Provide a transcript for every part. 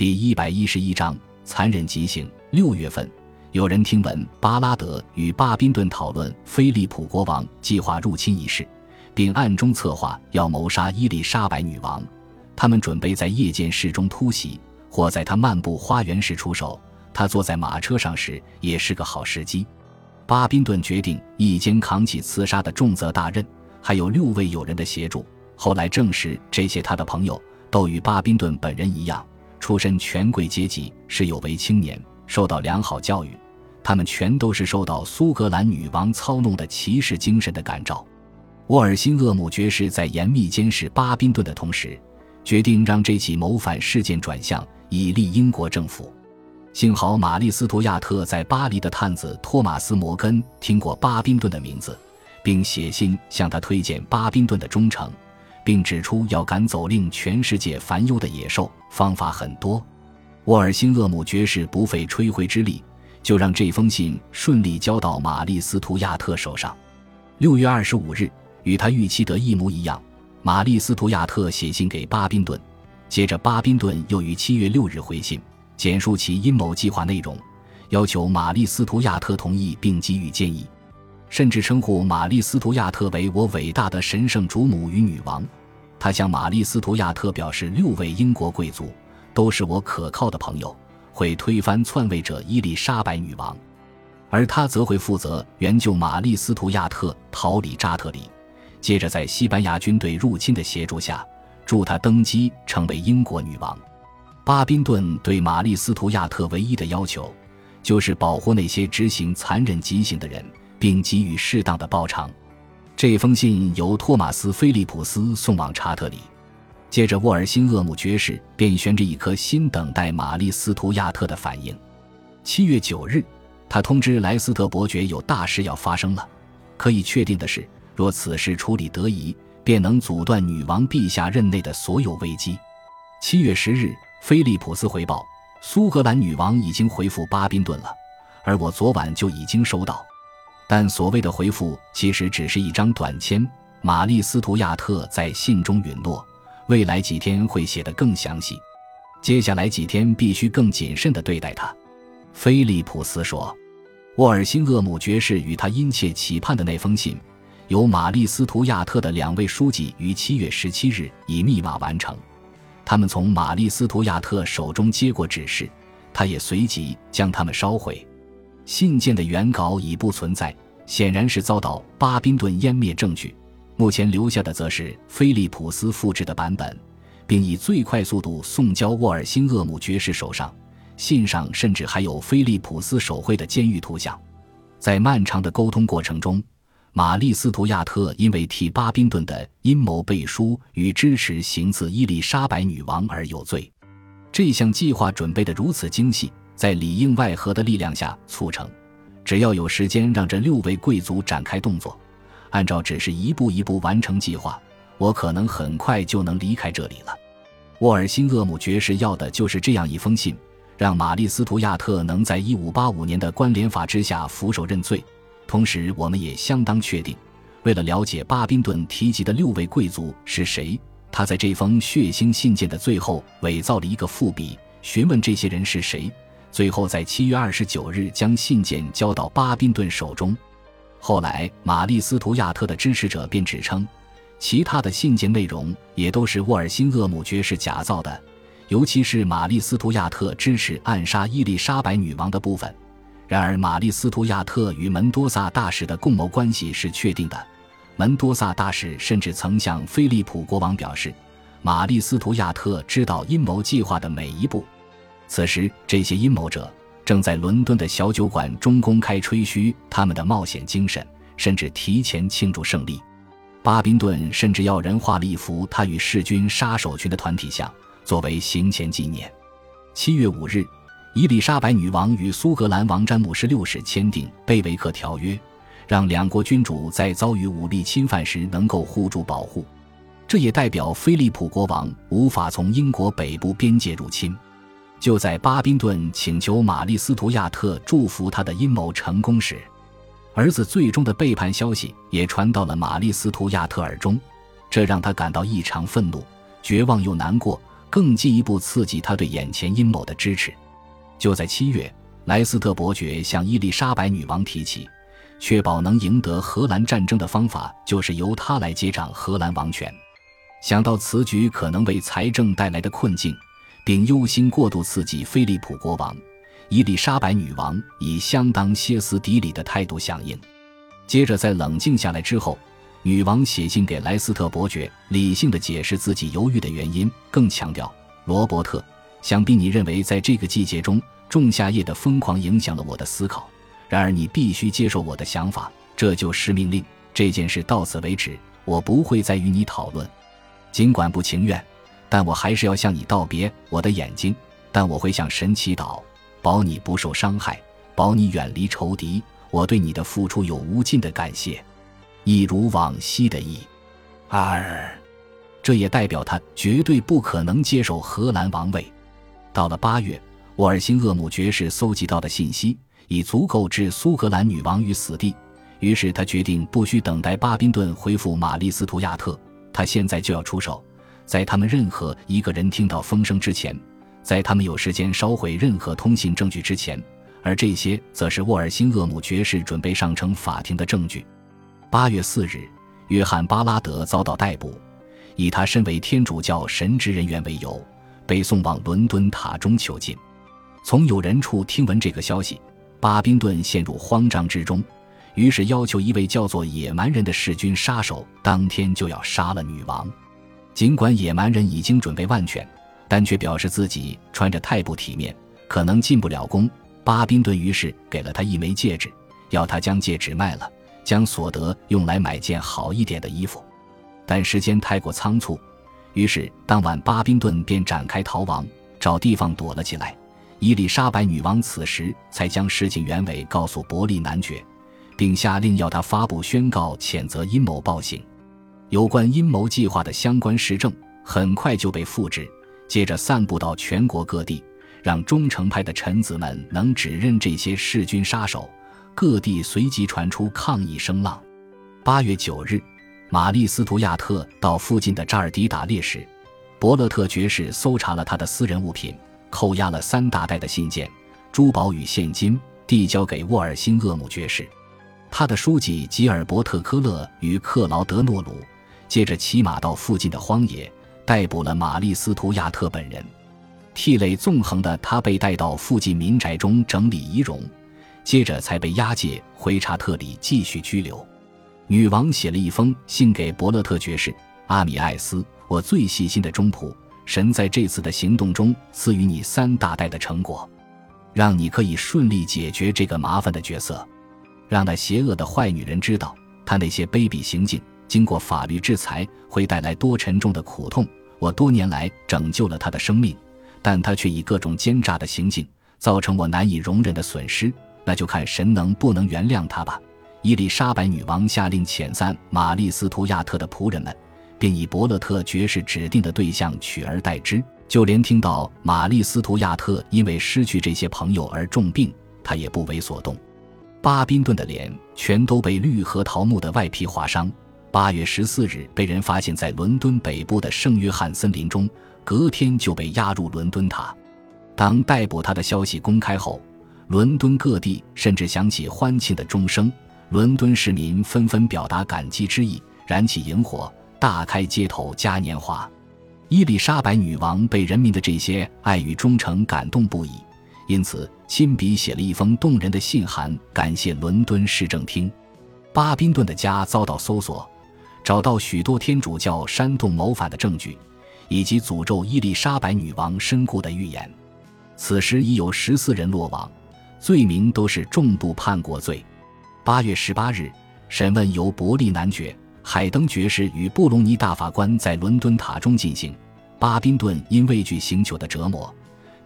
第一百一十一章残忍极刑。六月份，有人听闻巴拉德与巴宾顿讨论菲利普国王计划入侵一事，并暗中策划要谋杀伊丽莎白女王。他们准备在夜间室中突袭，或在他漫步花园时出手。他坐在马车上时也是个好时机。巴宾顿决定一肩扛起刺杀的重责大任，还有六位友人的协助。后来证实，这些他的朋友都与巴宾顿本人一样。出身权贵阶级，是有为青年，受到良好教育。他们全都是受到苏格兰女王操弄的骑士精神的感召。沃尔辛厄姆爵士在严密监视巴宾顿的同时，决定让这起谋反事件转向，以利英国政府。幸好玛丽斯图亚特在巴黎的探子托马斯摩根听过巴宾顿的名字，并写信向他推荐巴宾顿的忠诚。并指出，要赶走令全世界烦忧的野兽，方法很多。沃尔辛厄姆爵士不费吹灰之力，就让这封信顺利交到玛丽斯图亚特手上。六月二十五日，与他预期得一模一样。玛丽斯图亚特写信给巴宾顿，接着巴宾顿又于七月六日回信，简述其阴谋计划内容，要求玛丽斯图亚特同意并给予建议。甚至称呼玛丽斯图亚特为我伟大的神圣主母与女王。他向玛丽斯图亚特表示，六位英国贵族都是我可靠的朋友，会推翻篡位者伊丽莎白女王，而他则会负责援救玛丽斯图亚特逃离扎特里。接着，在西班牙军队入侵的协助下，助他登基成为英国女王。巴宾顿对玛丽斯图亚特唯一的要求，就是保护那些执行残忍极刑的人。并给予适当的报偿。这封信由托马斯·菲利普斯送往查特里，接着沃尔辛厄姆爵士便悬着一颗心等待玛丽斯图亚特的反应。七月九日，他通知莱斯特伯爵有大事要发生了。可以确定的是，若此事处理得宜，便能阻断女王陛下任内的所有危机。七月十日，菲利普斯回报，苏格兰女王已经回复巴宾顿了，而我昨晚就已经收到。但所谓的回复其实只是一张短签。玛丽斯图亚特在信中允诺，未来几天会写得更详细。接下来几天必须更谨慎地对待他。菲利普斯说：“沃尔辛厄姆爵士与他殷切期盼的那封信，由玛丽斯图亚特的两位书记于七月十七日以密码完成。他们从玛丽斯图亚特手中接过指示，他也随即将它们烧毁。”信件的原稿已不存在，显然是遭到巴宾顿湮灭证据。目前留下的则是菲利普斯复制的版本，并以最快速度送交沃尔辛厄姆爵士手上。信上甚至还有菲利普斯手绘的监狱图像。在漫长的沟通过程中，玛丽斯图亚特因为替巴宾顿的阴谋背书与支持行刺伊丽莎白女王而有罪。这项计划准备得如此精细。在里应外合的力量下促成，只要有时间让这六位贵族展开动作，按照只是一步一步完成计划，我可能很快就能离开这里了。沃尔辛厄姆爵士要的就是这样一封信，让玛丽斯图亚特能在一五八五年的关联法之下俯首认罪。同时，我们也相当确定，为了了解巴宾顿提及的六位贵族是谁，他在这封血腥信件的最后伪造了一个伏笔，询问这些人是谁。最后，在七月二十九日将信件交到巴宾顿手中。后来，玛丽斯图亚特的支持者便指称，其他的信件内容也都是沃尔辛厄姆爵士假造的，尤其是玛丽斯图亚特支持暗杀伊丽莎白女王的部分。然而，玛丽斯图亚特与门多萨大使的共谋关系是确定的。门多萨大使甚至曾向菲利普国王表示，玛丽斯图亚特知道阴谋计划的每一步。此时，这些阴谋者正在伦敦的小酒馆中公开吹嘘他们的冒险精神，甚至提前庆祝胜利。巴宾顿甚至要人画了一幅他与弑君杀手群的团体像，作为行前纪念。七月五日，伊丽莎白女王与苏格兰王詹姆士六世签订《贝维克条约》，让两国君主在遭遇武力侵犯时能够互助保护。这也代表菲利普国王无法从英国北部边界入侵。就在巴宾顿请求玛丽斯图亚特祝福他的阴谋成功时，儿子最终的背叛消息也传到了玛丽斯图亚特耳中，这让他感到异常愤怒、绝望又难过，更进一步刺激他对眼前阴谋的支持。就在七月，莱斯特伯爵向伊丽莎白女王提起，确保能赢得荷兰战争的方法就是由他来接掌荷兰王权。想到此举可能为财政带来的困境，并忧心过度刺激菲利普国王，伊丽莎白女王以相当歇斯底里的态度响应。接着，在冷静下来之后，女王写信给莱斯特伯爵，理性的解释自己犹豫的原因，更强调：罗伯特，想必你认为在这个季节中仲夏夜的疯狂影响了我的思考。然而，你必须接受我的想法，这就是命令。这件事到此为止，我不会再与你讨论。尽管不情愿，但我还是要向你道别，我的眼睛。但我会向神祈祷，保你不受伤害，保你远离仇敌。我对你的付出有无尽的感谢，一如往昔的意。二，这也代表他绝对不可能接受荷兰王位。到了八月，沃尔辛厄姆爵士搜集到的信息已足够置苏格兰女王于死地，于是他决定不需等待巴宾顿恢复玛丽斯图亚特。他现在就要出手，在他们任何一个人听到风声之前，在他们有时间烧毁任何通信证据之前，而这些则是沃尔辛厄姆爵士准备上呈法庭的证据。八月四日，约翰·巴拉德遭到逮捕，以他身为天主教神职人员为由，被送往伦敦塔中囚禁。从有人处听闻这个消息，巴宾顿陷入慌张之中。于是要求一位叫做野蛮人的弑君杀手当天就要杀了女王。尽管野蛮人已经准备万全，但却表示自己穿着太不体面，可能进不了宫。巴宾顿于是给了他一枚戒指，要他将戒指卖了，将所得用来买件好一点的衣服。但时间太过仓促，于是当晚巴宾顿便展开逃亡，找地方躲了起来。伊丽莎白女王此时才将事情原委告诉伯利男爵。并下令要他发布宣告，谴责阴谋暴行。有关阴谋计划的相关实证很快就被复制，接着散布到全国各地，让忠诚派的臣子们能指认这些弑君杀手。各地随即传出抗议声浪。八月九日，玛丽斯图亚特到附近的扎尔迪打猎时，伯勒特爵士搜查了他的私人物品，扣押了三大袋的信件、珠宝与现金，递交给沃尔辛厄姆爵士。他的书记吉尔伯特·科勒与克劳德·诺鲁接着骑马到附近的荒野，逮捕了玛丽斯图亚特本人。涕泪纵横的他被带到附近民宅中整理仪容，接着才被押解回查特里继续拘留。女王写了一封信给伯勒特爵士阿米艾斯：“我最细心的中仆，神在这次的行动中赐予你三大袋的成果，让你可以顺利解决这个麻烦的角色。”让那邪恶的坏女人知道，她那些卑鄙行径经过法律制裁会带来多沉重的苦痛。我多年来拯救了他的生命，但他却以各种奸诈的行径造成我难以容忍的损失。那就看神能不能原谅他吧。伊丽莎白女王下令遣散玛丽斯图亚特的仆人们，并以伯勒特爵士指定的对象取而代之。就连听到玛丽斯图亚特因为失去这些朋友而重病，他也不为所动。巴宾顿的脸全都被绿核桃木的外皮划伤。八月十四日被人发现在伦敦北部的圣约翰森林中，隔天就被押入伦敦塔。当逮捕他的消息公开后，伦敦各地甚至响起欢庆的钟声，伦敦市民纷纷表达感激之意，燃起萤火，大开街头嘉年华。伊丽莎白女王被人民的这些爱与忠诚感动不已。因此，亲笔写了一封动人的信函，感谢伦敦市政厅。巴宾顿的家遭到搜索，找到许多天主教煽动谋反的证据，以及诅咒伊丽莎白女王身故的预言。此时已有十四人落网，罪名都是重度叛国罪。八月十八日，审问由伯利男爵、海登爵士与布隆尼大法官在伦敦塔中进行。巴宾顿因畏惧刑求的折磨。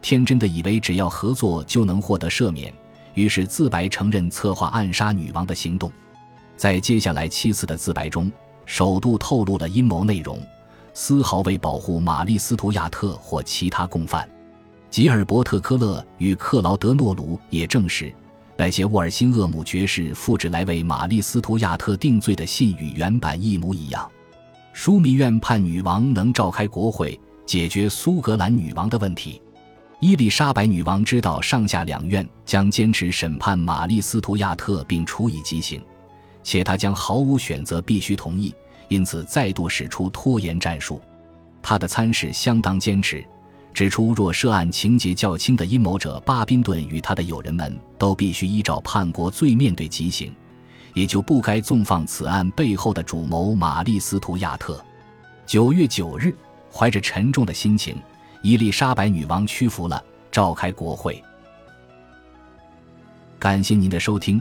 天真的以为只要合作就能获得赦免，于是自白承认策划暗杀女王的行动。在接下来七次的自白中，首度透露了阴谋内容，丝毫未保护玛丽斯图亚特或其他共犯。吉尔伯特·科勒与克劳德·诺鲁也证实，那些沃尔辛厄姆爵士复制来为玛丽斯图亚特定罪的信与原版一模一样。枢密院判女王能召开国会。解决苏格兰女王的问题。伊丽莎白女王知道上下两院将坚持审判玛丽·斯图亚特并处以极刑，且他将毫无选择，必须同意，因此再度使出拖延战术。他的参事相当坚持，指出若涉案情节较轻的阴谋者巴宾顿与他的友人们都必须依照叛国罪面对极刑，也就不该纵放此案背后的主谋玛丽·斯图亚特。九月九日，怀着沉重的心情。伊丽莎白女王屈服了，召开国会。感谢您的收听，